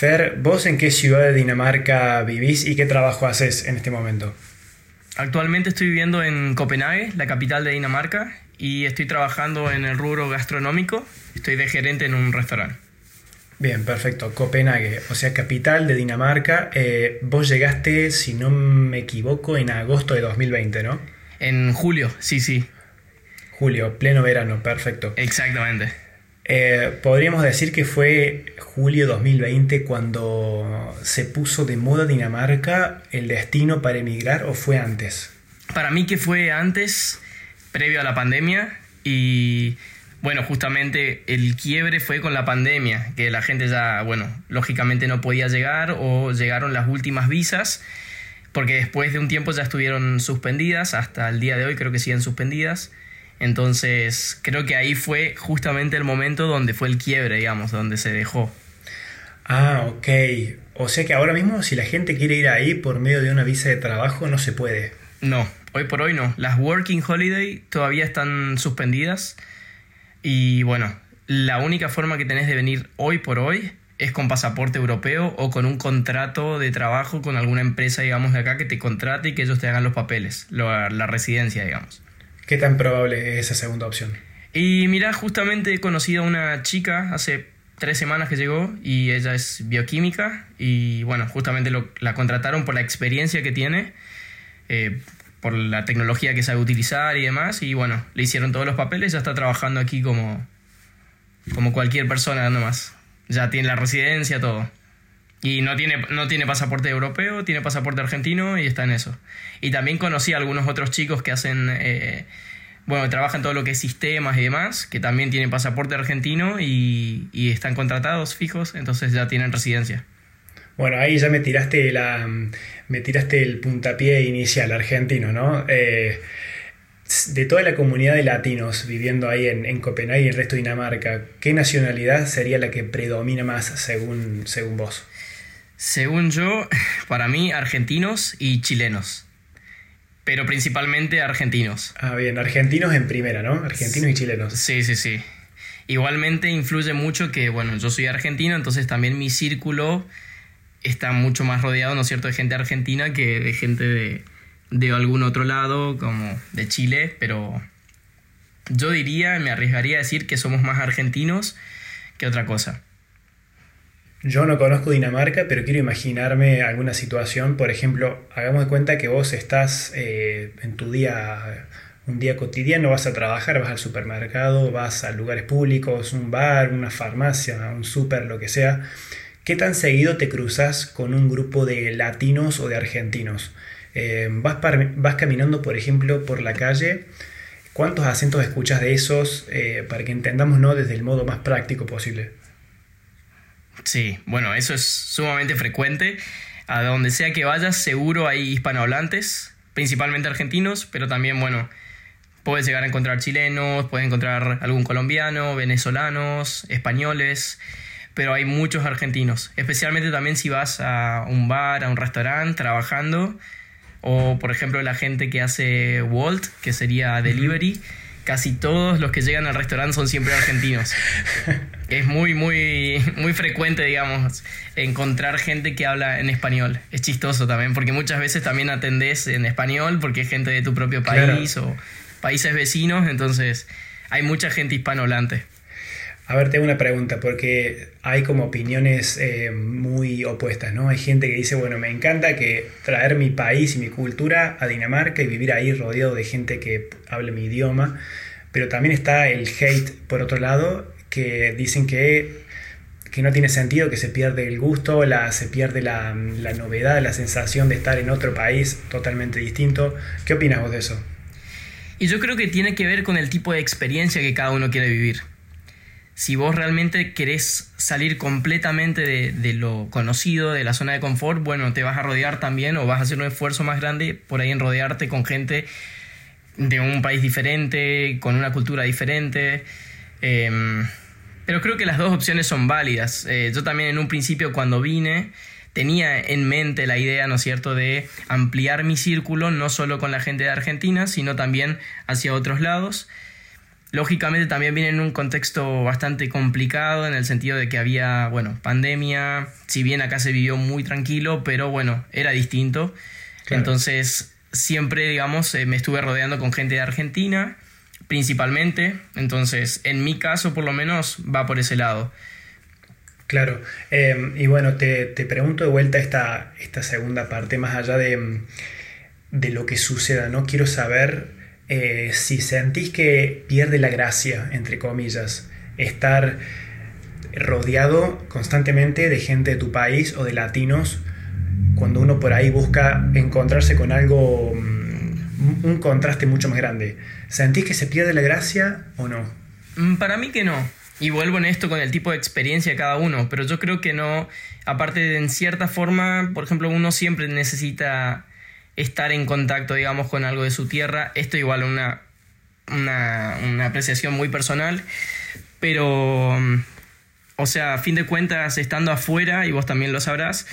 Fer, ¿vos en qué ciudad de Dinamarca vivís y qué trabajo haces en este momento? Actualmente estoy viviendo en Copenhague, la capital de Dinamarca, y estoy trabajando en el rubro gastronómico. Estoy de gerente en un restaurante. Bien, perfecto. Copenhague, o sea, capital de Dinamarca. Eh, vos llegaste, si no me equivoco, en agosto de 2020, ¿no? En julio, sí, sí. Julio, pleno verano, perfecto. Exactamente. Eh, podríamos decir que fue julio 2020 cuando se puso de moda Dinamarca el destino para emigrar o fue antes? Para mí que fue antes, previo a la pandemia y bueno, justamente el quiebre fue con la pandemia, que la gente ya, bueno, lógicamente no podía llegar o llegaron las últimas visas, porque después de un tiempo ya estuvieron suspendidas, hasta el día de hoy creo que siguen suspendidas. Entonces, creo que ahí fue justamente el momento donde fue el quiebre, digamos, donde se dejó. Ah, ok. O sea que ahora mismo si la gente quiere ir ahí por medio de una visa de trabajo no se puede. No, hoy por hoy no. Las Working Holiday todavía están suspendidas. Y bueno, la única forma que tenés de venir hoy por hoy es con pasaporte europeo o con un contrato de trabajo con alguna empresa, digamos, de acá que te contrate y que ellos te hagan los papeles, la residencia, digamos. ¿Qué tan probable es esa segunda opción? Y mira, justamente he conocido a una chica hace tres semanas que llegó y ella es bioquímica y bueno, justamente la contrataron por la experiencia que tiene, eh, por la tecnología que sabe utilizar y demás y bueno, le hicieron todos los papeles, ya está trabajando aquí como, como cualquier persona nomás. Ya tiene la residencia, todo. Y no tiene, no tiene pasaporte europeo, tiene pasaporte argentino y está en eso. Y también conocí a algunos otros chicos que hacen, eh, bueno, trabajan todo lo que es sistemas y demás, que también tienen pasaporte argentino y, y, están contratados fijos, entonces ya tienen residencia. Bueno, ahí ya me tiraste, la, me tiraste el puntapié inicial argentino, ¿no? Eh, de toda la comunidad de latinos viviendo ahí en, en, Copenhague y el resto de Dinamarca, ¿qué nacionalidad sería la que predomina más según, según vos? Según yo, para mí, argentinos y chilenos. Pero principalmente argentinos. Ah, bien, argentinos en primera, ¿no? Argentinos y chilenos. Sí, sí, sí. Igualmente influye mucho que, bueno, yo soy argentino, entonces también mi círculo está mucho más rodeado, ¿no es cierto?, de gente argentina que de gente de, de algún otro lado, como de Chile, pero yo diría, me arriesgaría a decir que somos más argentinos que otra cosa. Yo no conozco Dinamarca, pero quiero imaginarme alguna situación. Por ejemplo, hagamos cuenta que vos estás eh, en tu día, un día cotidiano, vas a trabajar, vas al supermercado, vas a lugares públicos, un bar, una farmacia, un súper, lo que sea. ¿Qué tan seguido te cruzas con un grupo de latinos o de argentinos? Eh, vas, vas caminando, por ejemplo, por la calle. ¿Cuántos acentos escuchas de esos eh, para que entendamos ¿no? desde el modo más práctico posible? Sí, bueno, eso es sumamente frecuente. A donde sea que vayas, seguro hay hispanohablantes, principalmente argentinos, pero también, bueno, puedes llegar a encontrar chilenos, puedes encontrar algún colombiano, venezolanos, españoles, pero hay muchos argentinos, especialmente también si vas a un bar, a un restaurante, trabajando, o por ejemplo la gente que hace Walt, que sería delivery casi todos los que llegan al restaurante son siempre argentinos. es muy, muy, muy frecuente, digamos, encontrar gente que habla en español. Es chistoso también, porque muchas veces también atendés en español porque es gente de tu propio país o países vecinos, entonces hay mucha gente hispanohablante. A ver, tengo una pregunta, porque hay como opiniones eh, muy opuestas, ¿no? Hay gente que dice, bueno, me encanta que traer mi país y mi cultura a Dinamarca y vivir ahí rodeado de gente que hable mi idioma, pero también está el hate por otro lado, que dicen que, que no tiene sentido, que se pierde el gusto, se pierde la, la novedad, la sensación de estar en otro país totalmente distinto. ¿Qué opinas vos de eso? Y yo creo que tiene que ver con el tipo de experiencia que cada uno quiere vivir si vos realmente querés salir completamente de, lo conocido, de la zona de confort, bueno, te vas a rodear también o vas a hacer un esfuerzo más grande por ahí en rodearte con gente de un país diferente, con una cultura diferente. Em, pero creo que las dos opciones son válidas. Eh, yo también en un principio cuando vine tenía en mente la idea, ¿no es cierto?, de ampliar mi círculo no solo con la gente de Argentina, sino también hacia otros lados. Lógicamente también viene en un contexto bastante complicado en el sentido de que había, bueno, pandemia, si bien acá se vivió muy tranquilo, pero bueno, era distinto. Entonces, siempre, digamos, eh, me estuve rodeando con gente de Argentina, principalmente. Entonces, en mi caso, por lo menos, va por ese lado. Claro, em, y bueno, te, pregunto de vuelta esta, esta segunda parte, más allá de, de lo que suceda, ¿no? Quiero saber eh, si sentís que pierde la gracia, entre comillas, estar rodeado constantemente de gente de tu país o de latinos, cuando uno por ahí busca encontrarse con algo, mm, un contraste mucho más grande. ¿Sentís que se pierde la gracia o no? Mm, para mí que no. Y vuelvo en esto con el tipo de experiencia de cada uno, pero yo creo que no, aparte de en cierta forma, por ejemplo, uno siempre necesita estar en contacto, digamos, con algo de su tierra. Esto igual una, una, apreciación muy personal, pero, o sea, a fin de cuentas, estando afuera, y vos también lo sabrás,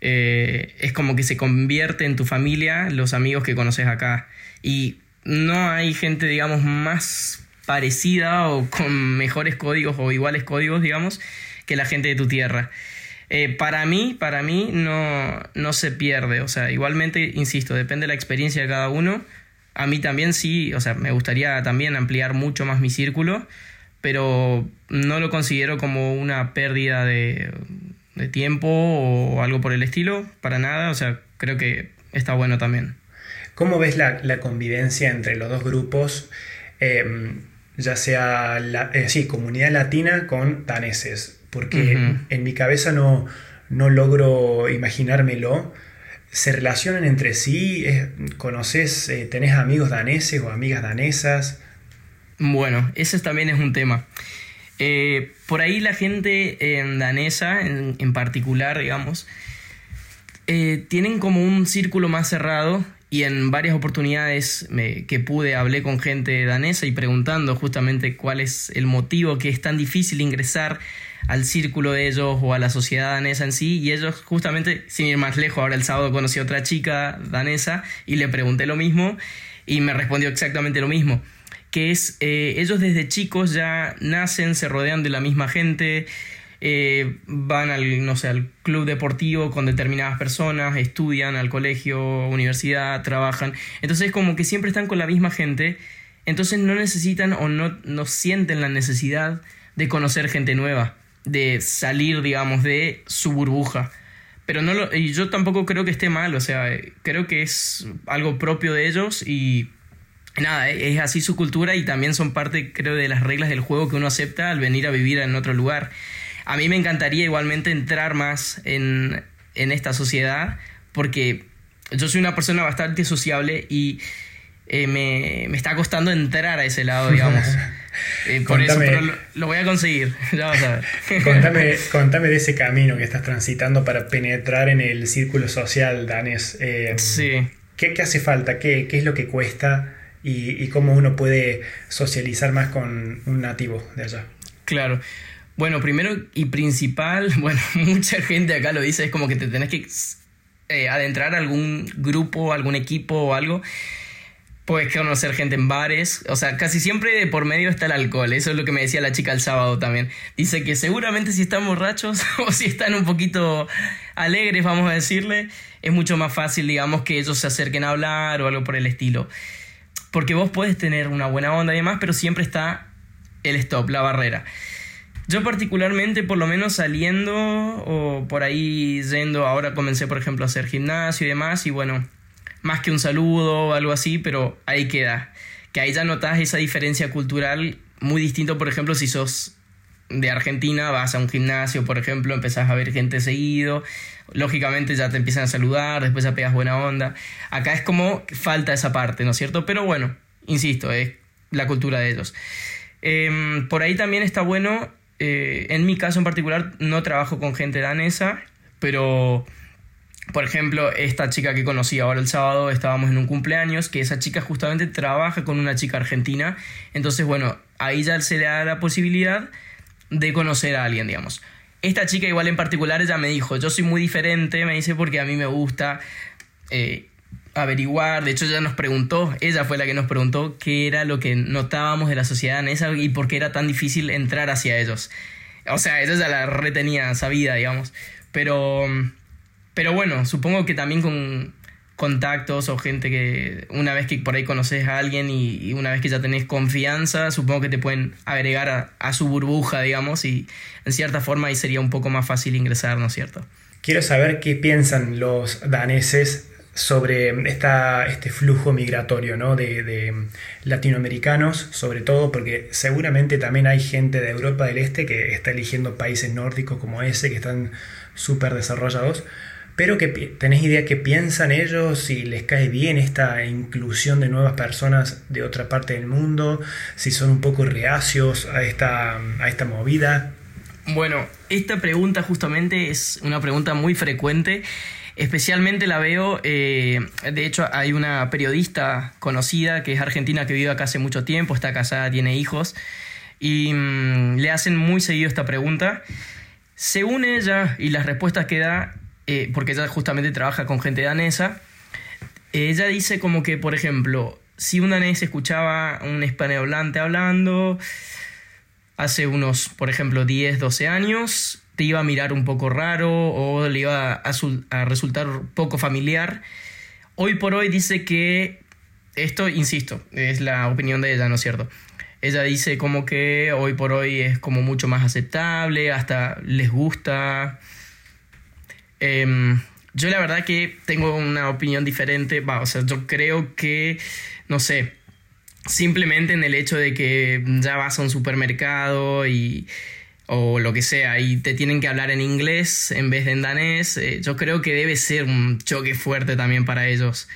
eh, es como que se convierte en tu familia los amigos que conoces acá. Y no hay gente, digamos, más parecida o con mejores códigos o iguales códigos, digamos, que la gente de tu tierra. Eh, para mí, para mí no, no se pierde. O sea, igualmente, insisto, depende de la experiencia de cada uno. A mí también sí, o sea, me gustaría también ampliar mucho más mi círculo, pero no lo considero como una pérdida de, tiempo o algo por el estilo, para nada. O sea, creo que está bueno también. ¿Cómo ves la, convivencia entre los dos grupos? Em, ya sea la, eh, sí, comunidad latina con daneses porque en mi cabeza no, no logro imaginármelo. ¿Se relacionan entre sí? ¿Conoces, eh, tenés amigos daneses o amigas danesas? Bueno, ese también es un tema. Eh, por ahí la gente en danesa, en, particular, digamos, eh, tienen como un círculo más cerrado y en varias oportunidades que pude hablé con gente danesa y preguntando justamente cuál es el motivo que es tan difícil ingresar al círculo de ellos o a la sociedad danesa en sí. Y ellos justamente, sin ir más lejos, ahora el sábado conocí a otra chica danesa y le pregunté lo mismo y me respondió exactamente lo mismo, que es eh, ellos desde chicos ya nacen, se rodean de la misma gente, eh, van al, no sé, al club deportivo con determinadas personas, estudian al colegio, universidad, trabajan, entonces como que siempre están con la misma gente, entonces no necesitan o no, no sienten la necesidad de conocer gente nueva de salir, digamos, de su burbuja. Pero no lo, y yo tampoco creo que esté mal, o sea, creo que es algo propio de ellos y nada, es así su cultura y también son parte, creo, de las reglas del juego que uno acepta al venir a vivir en otro lugar. A mí me encantaría igualmente entrar más en, en esta sociedad porque yo soy una persona bastante sociable y eh, me, me, está costando entrar a ese lado, digamos. Eh, por eso, lo, voy a conseguir, ya vas a ver. contame, contame, de ese camino que estás transitando para penetrar en el círculo social danés. Eh, sí. ¿qué, ¿qué, hace falta? ¿Qué, ¿Qué, es lo que cuesta? Y, y, cómo uno puede socializar más con un nativo de allá? Claro. Bueno, primero y principal, bueno, mucha gente acá lo dice, es como que te tenés que adentrar a algún grupo, algún equipo o algo puedes conocer gente en bares, o sea, casi siempre por medio está el alcohol, eso es lo que me decía la chica el sábado también. Dice que seguramente si están borrachos o si están un poquito alegres, vamos a decirle, es mucho más fácil, digamos, que ellos se acerquen a hablar o algo por el estilo. Porque vos puedes tener una buena onda y demás, pero siempre está el stop, la barrera. Yo particularmente, por lo menos saliendo o por ahí yendo, ahora comencé por ejemplo a hacer gimnasio y demás, y bueno, más que un saludo o algo así, pero ahí queda. Que ahí ya notas esa diferencia cultural muy distinto, por ejemplo, si sos de Argentina, vas a un gimnasio, por ejemplo, empezás a ver gente seguido, lógicamente ya te empiezan a saludar, después ya pegas buena onda. Acá es como falta esa parte, ¿no es cierto? Pero bueno, insisto, es la cultura de ellos. Em, por ahí también está bueno, eh, en mi caso en particular, no trabajo con gente danesa, pero por ejemplo, esta chica que conocí ahora el sábado, estábamos en un cumpleaños, que esa chica justamente trabaja con una chica argentina. Entonces, bueno, ahí ya se le da la posibilidad de conocer a alguien, digamos. Esta chica igual en particular ella me dijo, yo soy muy diferente, me dice porque a mí me gusta eh, averiguar, de hecho ella nos preguntó, ella fue la que nos preguntó qué era lo que notábamos de la sociedad danesa y por qué era tan difícil entrar hacia ellos. O sea, ella ya la retenía sabida, digamos. Pero, pero bueno, supongo que también con contactos o gente que una vez que por ahí conoces a alguien y, una vez que ya tenés confianza, supongo que te pueden agregar a, a, su burbuja, digamos, y en cierta forma ahí sería un poco más fácil ingresar, ¿no es cierto? Quiero saber qué piensan los daneses sobre esta, este flujo migratorio ¿no? de, latinoamericanos, sobre todo porque seguramente también hay gente de Europa del Este que está eligiendo países nórdicos como ese, que están súper desarrollados, pero que tenés idea qué piensan ellos, si les cae bien esta inclusión de nuevas personas de otra parte del mundo, si son un poco reacios a esta, a esta movida. Bueno, esta pregunta justamente es una pregunta muy frecuente Especialmente la veo, eh, de hecho hay una periodista conocida que es argentina que vive acá hace mucho tiempo, está casada, tiene hijos, y mm, le hacen muy seguido esta pregunta. Según ella y las respuestas que da, eh, porque ella justamente trabaja con gente danesa, ella dice como que, por ejemplo, si un danés escuchaba un hispanohablante hablando hace unos, por ejemplo, 10, 12 años, te iba a mirar un poco raro o le iba a, resultar poco familiar. Hoy por hoy dice que, esto, insisto, es la opinión de ella, ¿no es cierto? Ella dice como que hoy por hoy es como mucho más aceptable, hasta les gusta. Em, yo la verdad que tengo una opinión diferente, va, o sea, yo creo que, no sé, simplemente en el hecho de que ya vas a un supermercado y o lo que sea y te tienen que hablar en inglés en vez de en danés, eh, yo creo que debe ser un choque fuerte también para ellos.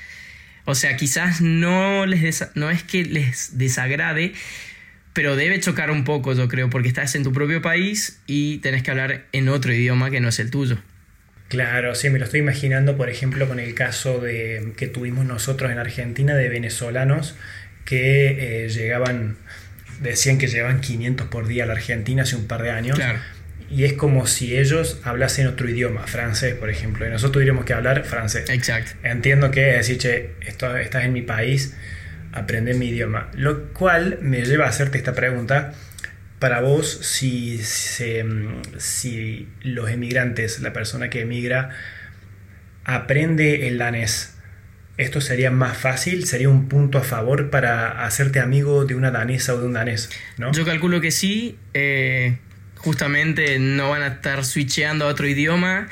O sea, quizás no, les no es que les desagrade, pero debe chocar un poco, yo creo, porque estás en tu propio país y tenés que hablar en otro idioma que no es el tuyo. Claro, sí, me lo estoy imaginando, por ejemplo, con el caso de, que tuvimos nosotros en Argentina de venezolanos que eh, llegaban decían que llevan 500 por día a la Argentina hace un par de años. Y es como si ellos hablasen otro idioma, francés, por ejemplo, y nosotros tuviéramos que hablar francés. Exacto. Entiendo que es decir, che, esto, estás en mi país, aprende mi idioma. Lo cual me lleva a hacerte esta pregunta. Para vos, si, si los emigrantes, la persona que emigra, aprende el danés, esto sería más fácil, sería un punto a favor para hacerte amigo de una danesa o de un danés, ¿no? Yo calculo que sí, eh, justamente no van a estar switcheando a otro idioma.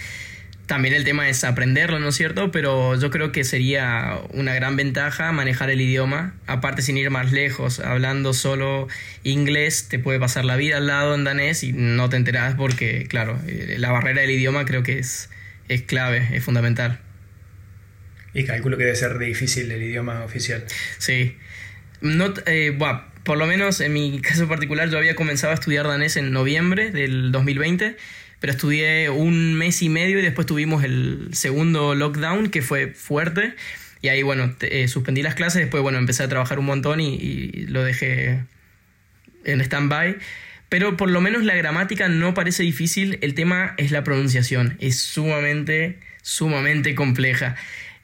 También el tema es aprenderlo, ¿no es cierto? Pero yo creo que sería una gran ventaja manejar el idioma. Aparte, sin ir más lejos, hablando solo inglés, te puede pasar la vida al lado en danés y no te enteras porque, claro, eh, la barrera del idioma creo que es, es clave, es fundamental. Y calculo que debe ser difícil el idioma oficial. Sí. No, eh, por lo menos en mi caso particular, yo había comenzado a estudiar danés en noviembre del 2020, pero estudié un mes y medio y después tuvimos el segundo lockdown que fue fuerte. Y ahí, bueno, eh, suspendí las clases, después, bueno, empecé a trabajar un montón y, y lo dejé en stand-by. Pero por lo menos la gramática no parece difícil, el tema es la pronunciación, es sumamente, sumamente compleja.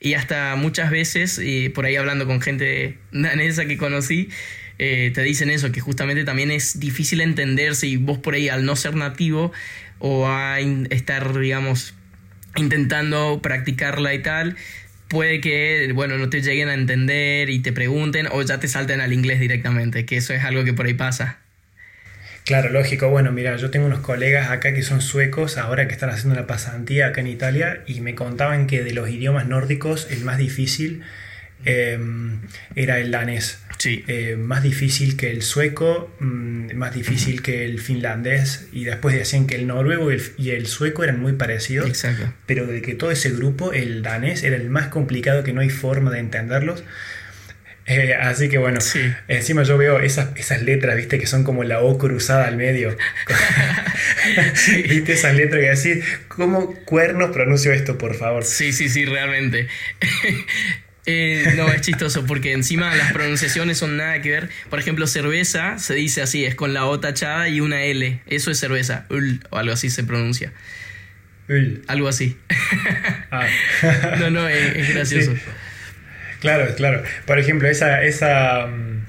Y hasta muchas veces, por ahí hablando con gente danesa que conocí, eh, te dicen eso, que justamente también es difícil entenderse y vos por ahí al no ser nativo o a estar, digamos, intentando practicarla y tal, puede que, bueno, no te lleguen a entender y te pregunten o ya te salten al inglés directamente, que eso es algo que por ahí pasa. Claro, lógico. Bueno, mira, yo tengo unos colegas acá que son suecos, ahora que están haciendo una pasantía acá en Italia, y me contaban que de los idiomas nórdicos el más difícil em, era el danés. Sí. Eh, más difícil que el sueco, mm, más difícil que el finlandés, y después decían que el noruego y el, y el, sueco eran muy parecidos. Exacto. Pero de que todo ese grupo, el danés, era el más complicado, que no hay forma de entenderlos. Eh, así que bueno, encima yo veo esas, esas letras, viste, que son como la O cruzada al medio. Viste esas letras que decís, ¿cómo cuernos pronuncio esto, por favor? Sí, sí, sí, realmente. Eh, no, es chistoso porque encima las pronunciaciones son nada que ver. Por ejemplo, cerveza se dice así, es con la O tachada y una L. Eso es cerveza, o algo así se pronuncia. Algo así. Ah. no, no, es, gracioso. Claro, claro. Por ejemplo, esa, esa mm,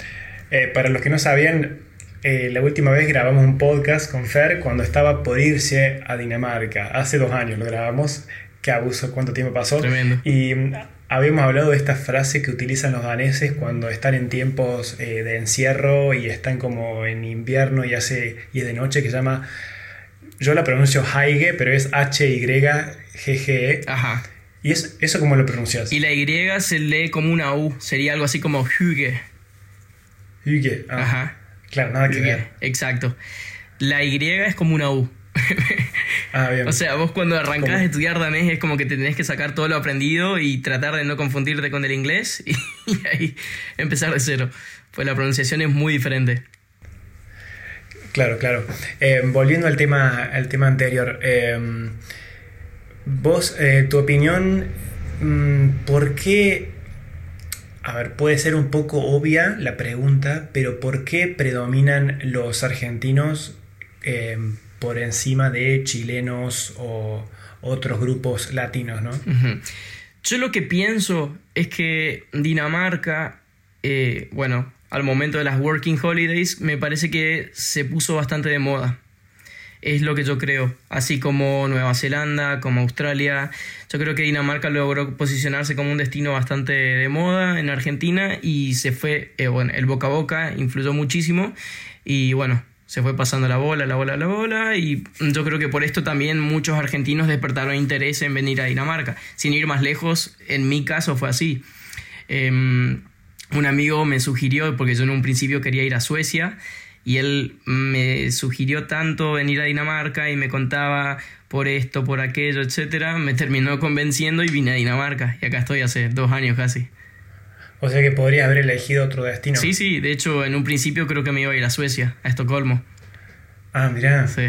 eh, para los que no sabían, eh, la última vez grabamos un podcast con Fer cuando estaba por irse a Dinamarca. Hace dos años lo grabamos. Qué abuso, cuánto tiempo pasó. Tremendo. Y mm, habíamos hablado de esta frase que utilizan los daneses cuando están en tiempos eh, de encierro y están como en invierno y, hace, y es de noche, que se llama, yo la pronuncio Haige, pero es H-Y-G-G-E. Ajá. ¿Y es, eso cómo lo pronuncias? Y la Y se lee como una U, sería algo así como Hüge. Hüge. Ah, Ajá. Claro, nada que Hüge, ver. Exacto. La Y es como una U. Ah, bien. O sea, vos cuando arrancás ¿Cómo? a estudiar danés es como que te tenés que sacar todo lo aprendido y tratar de no confundirte con el inglés y, ahí empezar de cero. Pues la pronunciación es muy diferente. Claro, claro. Eh, volviendo al tema, al tema anterior, eh, vos, eh, tu opinión, mm, ¿por qué? A ver, puede ser un poco obvia la pregunta, pero ¿por qué predominan los argentinos eh, por encima de chilenos o otros grupos latinos, no? Yo lo que pienso es que Dinamarca, eh, bueno, al momento de las Working Holidays, me parece que se puso bastante de moda. Es lo que yo creo. Así como Nueva Zelanda, como Australia. Yo creo que Dinamarca logró posicionarse como un destino bastante de moda en Argentina y se fue, eh, bueno, el boca a boca influyó muchísimo y bueno, se fue pasando la bola, la bola, la bola y yo creo que por esto también muchos argentinos despertaron interés en venir a Dinamarca. Sin ir más lejos, en mi caso fue así. Em, un amigo me sugirió, porque yo en un principio quería ir a Suecia, y él me sugirió tanto venir a Dinamarca y me contaba por esto, por aquello, etcétera, me terminó convenciendo y vine a Dinamarca. Y acá estoy hace dos años casi. O sea que podría haber elegido otro destino. Sí, sí, de hecho en un principio creo que me iba a ir a Suecia, a Estocolmo. Ah, mirá, Sí,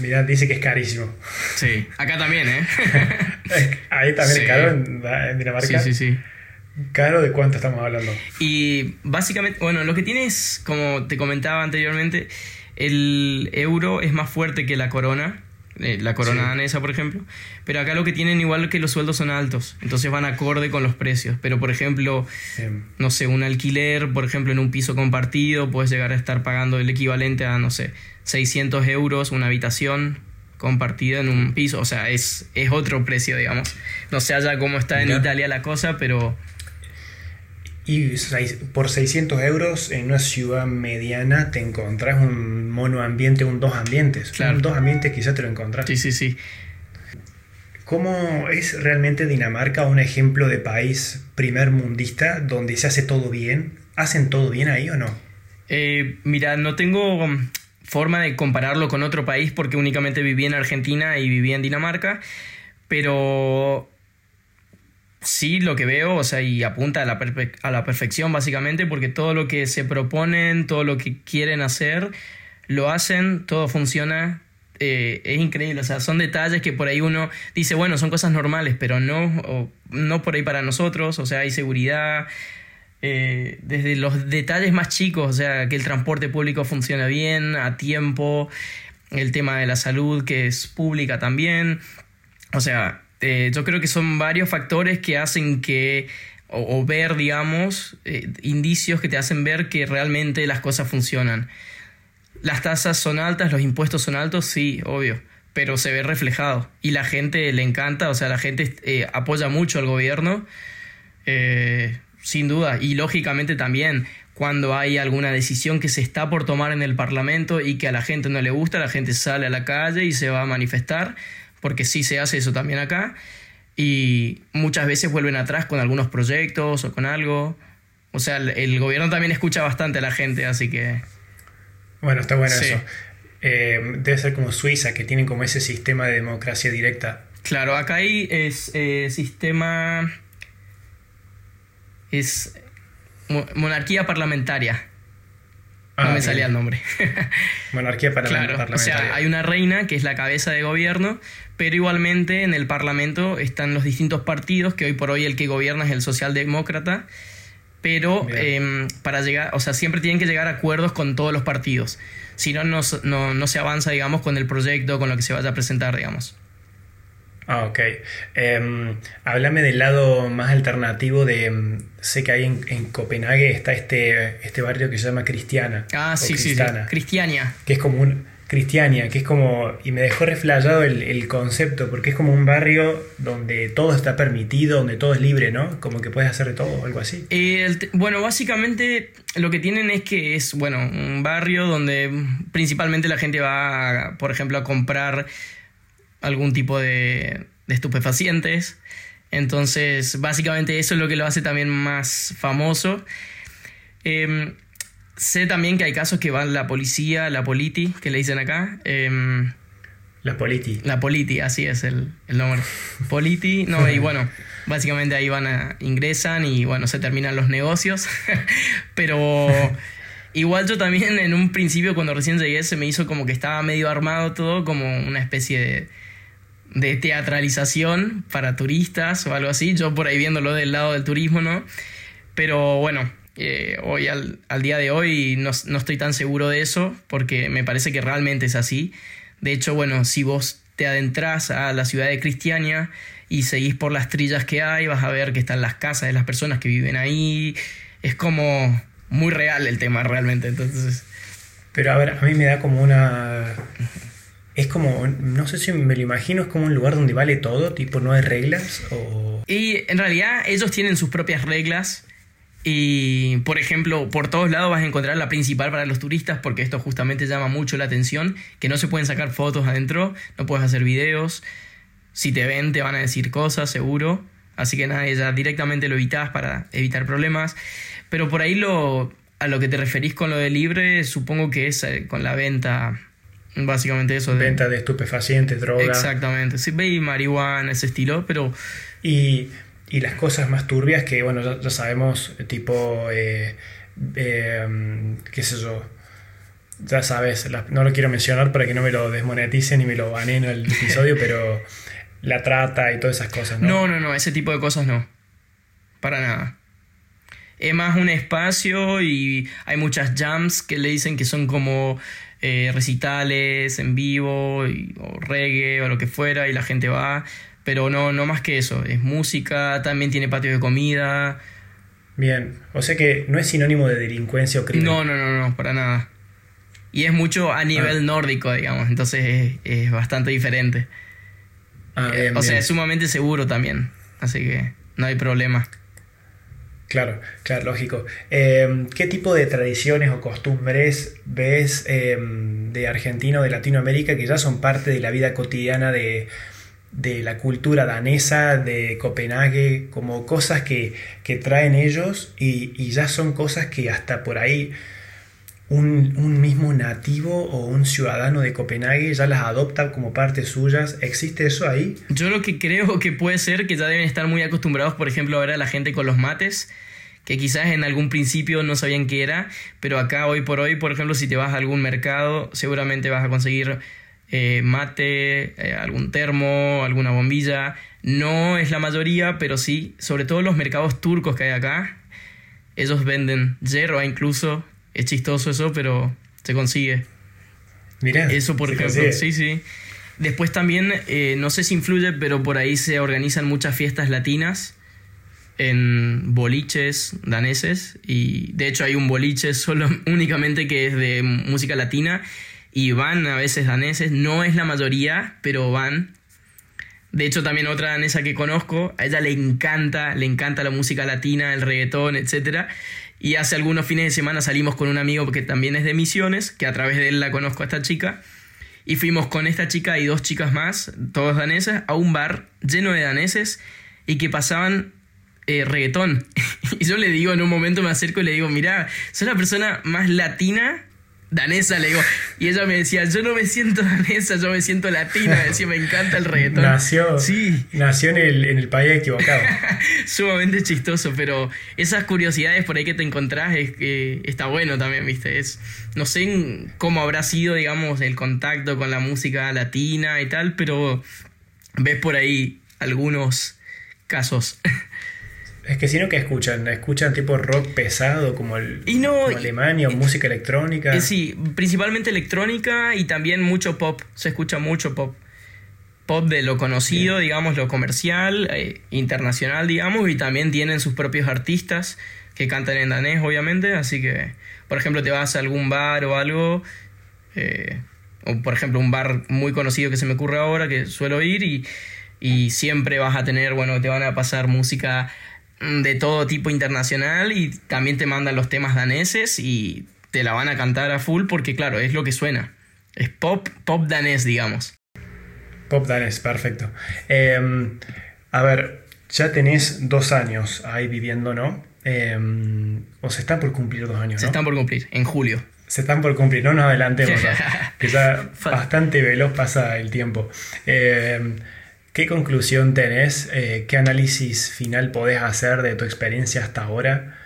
mirá, dice que es carísimo. sí. Acá también, ¿eh? Ahí también Sí. es caro en, en Dinamarca. sí, sí, sí. ¿Caro de cuánto estamos hablando? Y básicamente, bueno, lo que tiene es, como te comentaba anteriormente, el euro es más fuerte que la corona, eh, la corona Sí. danesa, por ejemplo, pero acá lo que tienen igual que los sueldos son altos, entonces van acorde con los precios. Pero, por ejemplo, Em, no sé, un alquiler, por ejemplo, en un piso compartido, puedes llegar a estar pagando el equivalente a, no sé, 600 euros una habitación compartida en un piso, o sea, es, es otro precio, digamos. No sé allá cómo está en. Italia la cosa, pero... Y por 600 euros en una ciudad mediana te encontrás un monoambiente, un dos ambientes. Claro. Un dos ambientes quizás te lo encontrás. Sí, sí, sí. ¿Cómo es realmente Dinamarca un ejemplo de país primer mundista donde se hace todo bien? ¿Hacen todo bien ahí o no? Eh, mira, no tengo forma de compararlo con otro país porque únicamente viví en Argentina y viví en Dinamarca, pero sí lo que veo, o sea, y apunta a la, a la perfección básicamente porque todo lo que se proponen, todo lo que quieren hacer, lo hacen, todo funciona. eh, es increíble, o sea, son detalles que por ahí uno dice, bueno, son cosas normales, pero no, no por ahí para nosotros, o sea, hay seguridad, eh, desde los detalles más chicos, o sea, que el transporte público funciona bien, a tiempo, el tema de la salud que es pública también. O sea, eh, yo creo que son varios factores que hacen que, o, ver, digamos, eh, indicios que te hacen ver que realmente las cosas funcionan. Las tasas son altas, los impuestos son altos, sí, obvio, pero se ve reflejado. Y la gente le encanta, o sea, la gente eh, apoya mucho al gobierno. Sin duda, y lógicamente también cuando hay alguna decisión que se está por tomar en el Parlamento y que a la gente no le gusta, la gente sale a la calle y se va a manifestar, porque sí se hace eso también acá, y muchas veces vuelven atrás con algunos proyectos o con algo. O sea, el, el gobierno también escucha bastante a la gente, así que... Bueno, está bueno Sí. eso. Eh, debe ser como Suiza, que tienen como ese sistema de democracia directa. Claro, acá hay es, eh, sistema... Es mo- monarquía parlamentaria. No Ah, me salía el nombre. Monarquía para Claro, o parlamentaria. sea, hay una reina que es la cabeza de gobierno, pero igualmente en el Parlamento están los distintos partidos, que hoy por hoy el que gobierna es el socialdemócrata, pero em, para llegar, o sea, siempre tienen que llegar a acuerdos con todos los partidos, si no, no, no se avanza, digamos, con el proyecto, con lo que se vaya a presentar, digamos. Ah, ok. Em, háblame del lado más alternativo de... em, sé que ahí en, en Copenhague está este, este barrio que se llama Cristiana. Ah, sí, sí, sí. Cristana, Cristiania. Que es como un... Cristiania, que es como... Y me dejó reflejado el, el concepto, porque es como un barrio donde todo está permitido, donde todo es libre, ¿no? Como que puedes hacer de todo algo así. Eh, el bueno, básicamente lo que tienen es que es, bueno, un barrio donde principalmente la gente va, por ejemplo, a comprar algún tipo de, de estupefacientes. Entonces, básicamente eso es lo que lo hace también más famoso. Em, sé también que hay casos que van la policía, la politi, que le dicen acá. em, La politi. la Politi, así es el, el nombre. Politi, no, y bueno, básicamente ahí van a, ingresan y bueno, se terminan los negocios. Pero igual yo también en un principio cuando recién llegué se me hizo como que estaba medio armado todo, como una especie de, de teatralización para turistas o algo así. Yo por ahí viéndolo del lado del turismo, ¿no? Pero bueno, eh, hoy al, al día de hoy no, no estoy tan seguro de eso porque me parece que realmente es así. De hecho, bueno, si vos te adentras a la ciudad de Cristiania y seguís por las trillas que hay, vas a ver que están las casas de las personas que viven ahí. Es como muy real el tema realmente. Entonces, Pero a ver, a mí me da como una... Es como, no sé si me lo imagino, es como un lugar donde vale todo, tipo no hay reglas o... Y en realidad ellos tienen sus propias reglas. Y por ejemplo, por todos lados vas a encontrar la principal para los turistas, porque esto justamente llama mucho la atención, que no se pueden sacar fotos adentro, no puedes hacer videos. Si te ven, te van a decir cosas, seguro. Así que nada, ya directamente lo evitas para evitar problemas. Pero por ahí lo, a lo que te referís con lo de libre, supongo que es eh, con la venta, básicamente eso. De, Venta de estupefacientes, droga. Exactamente, sí, y marihuana, ese estilo, pero Y, y las cosas más turbias que, bueno, ya, ya sabemos, tipo, eh, eh, qué sé yo, ya sabes, la- no lo quiero mencionar para que no me lo desmoneticen y me lo baneen el episodio, pero la trata y todas esas cosas, ¿no? No, no, no, ese tipo de cosas no. Para nada. Es más un espacio y hay muchas jams que le dicen que son como eh, recitales en vivo y- o reggae o lo que fuera y la gente va. Pero no, no más que eso. Es música, también tiene patio de comida. Bien, o sea que no es sinónimo de delincuencia o crimen. No, no, no, no, para nada. Y es mucho a nivel Ah. nórdico, digamos. Entonces es, es bastante diferente. Ah, Eh, bien, o sea, es sumamente seguro también. Así que no hay problema. Claro, claro, lógico. Eh, ¿Qué tipo de tradiciones o costumbres ves eh, de Argentina o de Latinoamérica que ya son parte de la vida cotidiana de, de la cultura danesa, de Copenhague, como cosas que, que traen ellos y, y ya son cosas que hasta por ahí un, mismo nativo o un ciudadano de Copenhague ya las adopta como parte suyas? ¿Existe eso ahí? Yo lo que creo que puede ser que ya deben estar muy acostumbrados, por ejemplo, a ver a la gente con los mates, que quizás en algún principio no sabían qué era, pero acá hoy por hoy, por ejemplo, si te vas a algún mercado, seguramente vas a conseguir eh, mate, eh, algún termo, alguna bombilla. No es la mayoría, pero sí, sobre todo los mercados turcos que hay acá, ellos venden yerba incluso. Es chistoso eso, pero se consigue. Mirá, Eso, por se ejemplo, consigue. sí, sí. Después también, eh, no sé si influye, pero por ahí se organizan muchas fiestas latinas en boliches daneses. Y de hecho hay un boliche solo únicamente que es de música latina. Y van a veces daneses, no es la mayoría, pero van. De hecho, también otra danesa que conozco, a ella le encanta, le encanta la música latina, el reggaetón, etc. Y hace algunos fines de semana salimos con un amigo que también es de Misiones, que a través de él la conozco a esta chica. Y fuimos con esta chica y dos chicas más, todos danesas, a un bar lleno de daneses y que pasaban eh, reggaetón. y yo le digo, en un momento me acerco y le digo, mira, sos la persona más latina danesa, le digo. Y ella me decía, yo no me siento danesa, yo me siento latina. Decía, me encanta el reggaetón. Nació, Sí, nació en el, en el país equivocado. sumamente chistoso, pero esas curiosidades por ahí que te encontrás es que está bueno también, ¿viste? Es, no sé cómo habrá sido, digamos, el contacto con la música latina y tal, pero ves por ahí algunos casos. Es que si no, que escuchan? ¿Escuchan tipo rock pesado como, el, Y no, como y- Alemania o música electrónica? Eh, sí, principalmente electrónica y también mucho pop, se escucha mucho pop. pop de lo conocido, digamos, lo comercial, eh, internacional, digamos, y también tienen sus propios artistas que cantan en danés, obviamente, así que, por ejemplo, te vas a algún bar o algo, eh, o por ejemplo un bar muy conocido que se me ocurre ahora, que suelo ir, y, y siempre vas a tener, bueno, te van a pasar música de todo tipo internacional y también te mandan los temas daneses y te la van a cantar a full porque claro, es lo que suena. Es pop, pop danés, digamos. Pop danés, perfecto. Em, a ver, ya tenés dos años ahí viviendo, ¿no? Em, o se están por cumplir dos años, Se están por cumplir, en julio. Se están por cumplir, no nos adelantemos, que ya bastante veloz pasa el tiempo. Em, ¿Qué conclusión tenés? Eh, ¿Qué análisis final podés hacer de tu experiencia hasta ahora?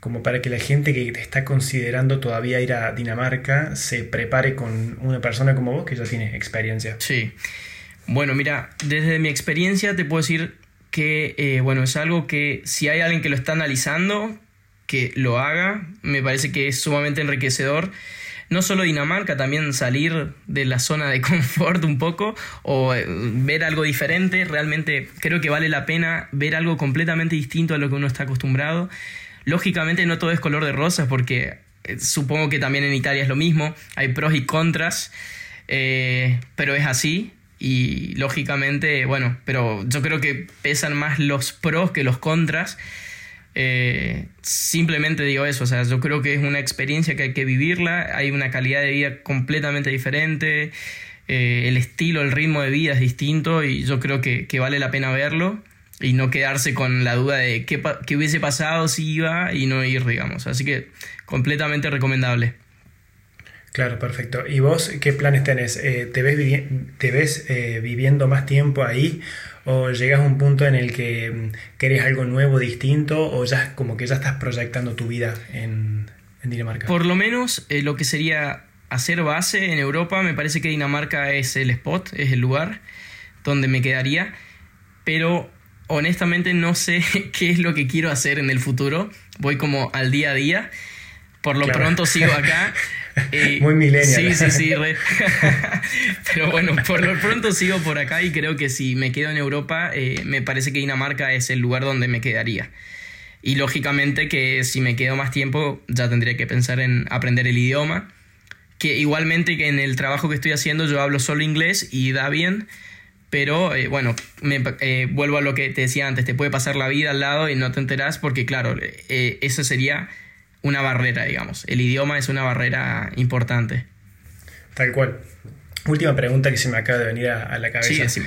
como para que la gente que te está considerando todavía ir a Dinamarca se prepare con una persona como vos que ya tiene experiencia. Sí. Bueno, mira, desde mi experiencia te puedo decir que, eh, bueno, es algo que si hay alguien que lo está analizando, que lo haga, me parece que es sumamente enriquecedor. No solo Dinamarca, también salir de la zona de confort un poco o eh, ver algo diferente. Realmente creo que vale la pena ver algo completamente distinto a lo que uno está acostumbrado. Lógicamente no todo es color de rosas porque eh, supongo que también en Italia es lo mismo, hay pros y contras, eh, pero es así y lógicamente, bueno, pero yo creo que pesan más los pros que los contras. Eh, simplemente digo eso, o sea, yo creo que es una experiencia que hay que vivirla, hay una calidad de vida completamente diferente, el estilo, el ritmo de vida es distinto y yo creo que, que vale la pena verlo y no quedarse con la duda de qué, qué, hubiese pasado si iba y no ir, digamos. Así que completamente recomendable. Claro, perfecto. ¿Y vos qué planes tenés? Eh, ¿Te ves, te ves eh, viviendo más tiempo ahí o llegas a un punto en el que mm, querés algo nuevo, distinto o ya como que ya estás proyectando tu vida en, en Dinamarca? Por lo menos eh, lo que sería hacer base en Europa, me parece que Dinamarca es el spot, es el lugar donde me quedaría, pero honestamente no sé qué es lo que quiero hacer en el futuro. Voy como al día a día. Por lo pronto sigo acá. Muy millennial. Sí, sí, sí. Pero bueno, por lo pronto sigo por acá y creo que si me quedo en Europa, eh, me parece que Dinamarca es el lugar donde me quedaría. Y lógicamente que si me quedo más tiempo, ya tendría que pensar en aprender el idioma. Que igualmente que en el trabajo que estoy haciendo yo hablo solo inglés y da bien pero eh, bueno, me, eh, vuelvo a lo que te decía antes, te puede pasar la vida al lado y no te enterás porque claro, eso sería una barrera, digamos. El idioma es una barrera importante. Tal cual. Última pregunta que se me acaba de venir a, la cabeza. Sí,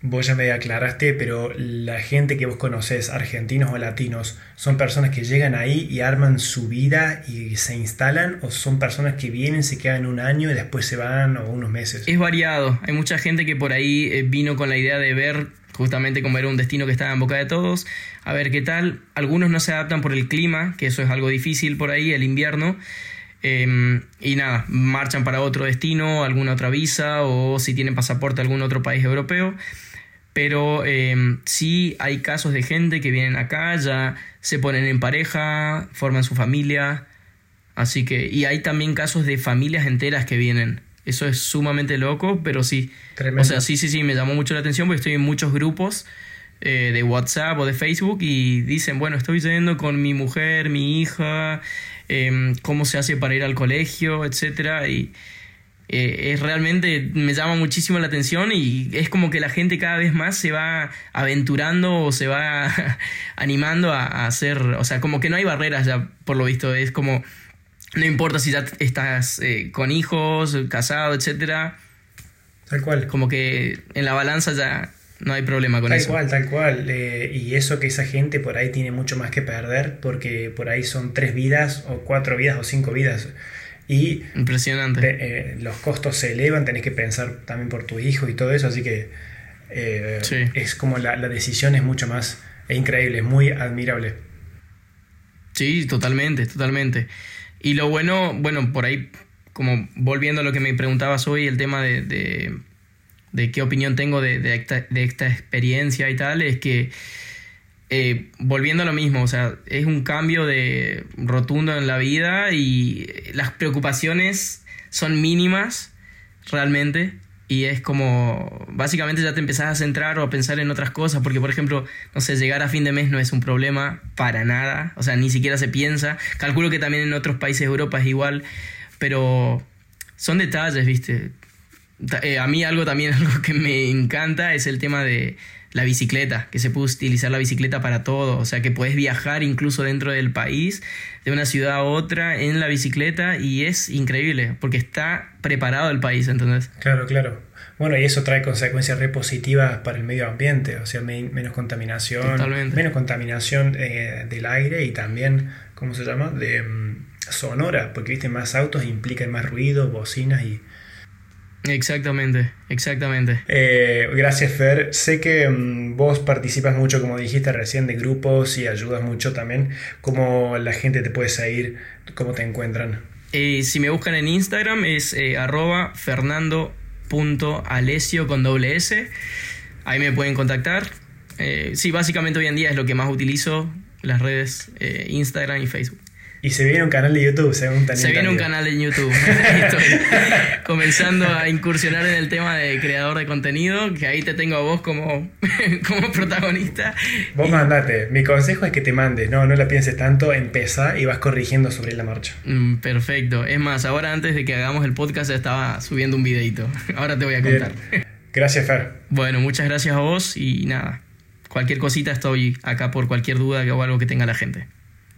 vos ya me aclaraste, pero la gente que vos conoces, argentinos o latinos, ¿son personas que llegan ahí y arman su vida y se instalan? ¿O son personas que vienen, se quedan un año y después se van o unos meses? Es variado. Hay mucha gente que por ahí eh, vino con la idea de ver justamente como era un destino que estaba en boca de todos, a ver qué tal. Algunos no se adaptan por el clima, que eso es algo difícil por ahí, el invierno. Em, y nada, marchan para otro destino, alguna otra visa o si tienen pasaporte algún otro país europeo pero em, sí hay casos de gente que vienen acá, ya se ponen en pareja, forman su familia, así que, y hay también casos de familias enteras que vienen. Eso es sumamente loco, pero sí. O sea, sí, sí, sí, me llamó mucho la atención porque estoy en muchos grupos eh, de WhatsApp o de Facebook y dicen, bueno, estoy yendo con mi mujer, mi hija, em, cómo se hace para ir al colegio, etcétera, y eh, es realmente me llama muchísimo la atención y es como que la gente cada vez más se va aventurando o se va animando a, hacer, o sea, como que no hay barreras ya por lo visto, es como, no importa si ya estás eh, con hijos, casado, etcétera. Tal cual. Como que en la balanza ya no hay problema con eso. Tal cual, tal cual. Eh, y eso que esa gente por ahí tiene mucho más que perder porque por ahí son tres vidas o cuatro vidas o cinco vidas. Y Impresionante. Eh, los costos se elevan, tenés que pensar también por tu hijo y todo eso, así que eh, es como la, decisión es mucho más es increíble, es muy admirable. Sí, totalmente, totalmente. Y lo bueno, bueno, por ahí, como volviendo a lo que me preguntabas hoy, el tema de, de, qué opinión tengo de, de, esta, de esta experiencia y tal, es que eh, volviendo a lo mismo, o sea, es un cambio de rotundo en la vida y las preocupaciones son mínimas realmente. Y es como, básicamente ya te empezás a centrar o a pensar en otras cosas, porque por ejemplo, no sé, llegar a fin de mes no es un problema para nada, o sea, ni siquiera se piensa. Calculo que también en otros países de Europa es igual, pero son detalles, ¿viste? Eh, a mí algo también, que me encanta es el tema de la bicicleta, que se puede utilizar la bicicleta para todo, o sea que puedes viajar incluso dentro del país, de una ciudad a otra en la bicicleta y es increíble, porque está preparado el país, ¿entendés? Claro, claro. Bueno, y eso trae consecuencias repositivas para el medio ambiente, o sea, menos contaminación, menos contaminación eh, del aire y también, ¿cómo se llama? De mm, sonora, porque viste, más autos implican más ruido, bocinas y Exactamente, exactamente. Eh, gracias Fer. Sé que mm, vos participas mucho, como dijiste recién, de grupos y ayudas mucho también. ¿Cómo la gente te puede seguir? ¿Cómo te encuentran? Eh, si me buscan en Instagram es eh, arroba fernando.alesio con doble S. Ahí me pueden contactar. sí, básicamente hoy en día es lo que más utilizo, las redes Instagram y Facebook. Y se viene un canal de YouTube, según Se viene un canal de YouTube. Estoy comenzando a incursionar en el tema de creador de contenido, que ahí te tengo a vos como, como protagonista. Vos mandate. Mi consejo es que te mandes, no, no la pienses tanto, empieza y vas corrigiendo sobre la marcha. Mm, perfecto. Es más, ahora antes de que hagamos el podcast estaba subiendo un videito. Ahora te voy a contar. Gracias, Fer. Bueno, muchas gracias a vos y nada. Cualquier cosita estoy acá por cualquier duda o algo que tenga la gente.